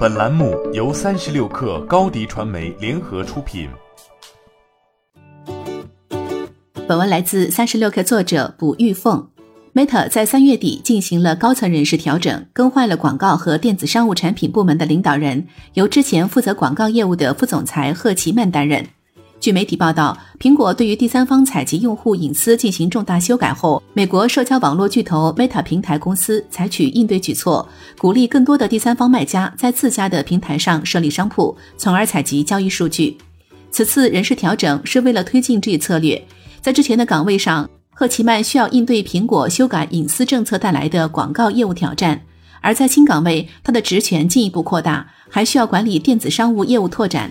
本栏目由三十六氪高低传媒联合出品。本文来自三十六氪作者卜玉凤。Meta 在三月底进行了高层人事调整，更换了广告和电子商务产品部门的领导人，由之前负责广告业务的副总裁贺奇曼担任。据媒体报道，苹果对于第三方采集用户隐私进行重大修改后，美国社交网络巨头 Meta 平台公司采取应对举措，鼓励更多的第三方卖家在自家的平台上设立商铺，从而采集交易数据。此次人事调整是为了推进这一策略。在之前的岗位上，赫奇曼需要应对苹果修改隐私政策带来的广告业务挑战；而在新岗位，他的职权进一步扩大，还需要管理电子商务业务拓展。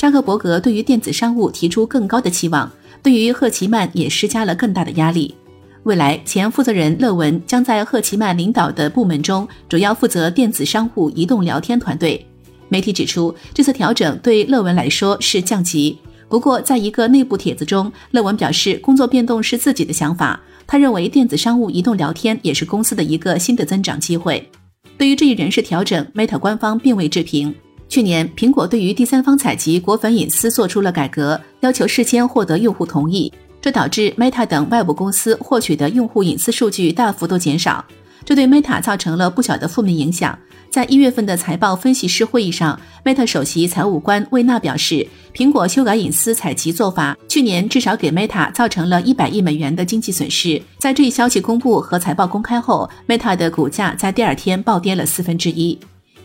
扎克伯格对于电子商务提出更高的期望，对于赫奇曼也施加了更大的压力。未来，前负责人勒文将在赫奇曼领导的部门中主要负责电子商务移动聊天团队。媒体指出，这次调整对勒文来说是降级。不过，在一个内部帖子中，勒文表示工作变动是自己的想法。他认为电子商务移动聊天也是公司的一个新的增长机会。对于这一人事调整，Meta 官方并未置评。去年，苹果对于第三方采集果粉隐私做出了改革，要求事先获得用户同意，这导致 Meta 等外部公司获取的用户隐私数据大幅度减少，这对 Meta 造成了不小的负面影响。在一月份的财报分析师会议上，Meta 首席财务官魏纳表示，苹果修改隐私采集做法，去年至少给 Meta 造成了一百亿美元的经济损失。在这一消息公布和财报公开后，Meta 的股价在第二天暴跌了四分之一。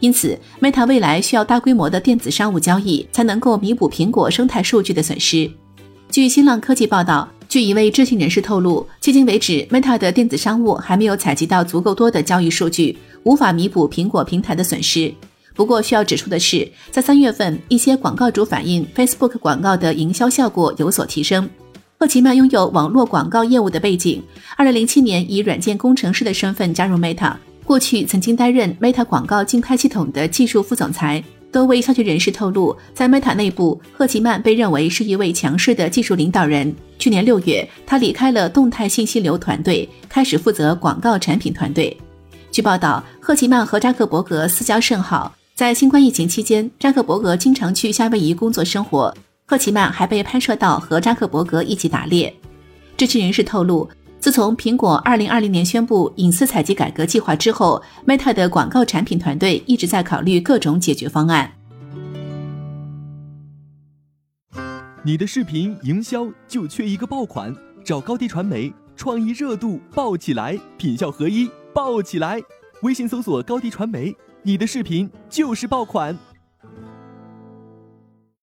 因此，Meta 未来需要大规模的电子商务交易，才能够弥补苹果生态数据的损失。据新浪科技报道，据一位知情人士透露，迄今为止，Meta 的电子商务还没有采集到足够多的交易数据，无法弥补苹果平台的损失。不过，需要指出的是，在三月份，一些广告主反映 Facebook 广告的营销效果有所提升。赫奇曼拥有网络广告业务的背景，二零零七年以软件工程师的身份加入 Meta。过去曾经担任 Meta 广告竞拍系统的技术副总裁。多位消息人士透露，在 Meta 内部，赫奇曼被认为是一位强势的技术领导人。去年六月，他离开了动态信息流团队，开始负责广告产品团队。据报道，赫奇曼和扎克伯格私交甚好，在新冠疫情期间，扎克伯格经常去夏威夷工作生活，赫奇曼还被拍摄到和扎克伯格一起打猎。知情人士透露。自从苹果2020年宣布隐私采集改革计划之后，Meta 的广告产品团队一直在考虑各种解决方案。你的视频营销就缺一个爆款，找高低传媒，创意热度爆起来，品效合一爆起来。微信搜索高低传媒，你的视频就是爆款。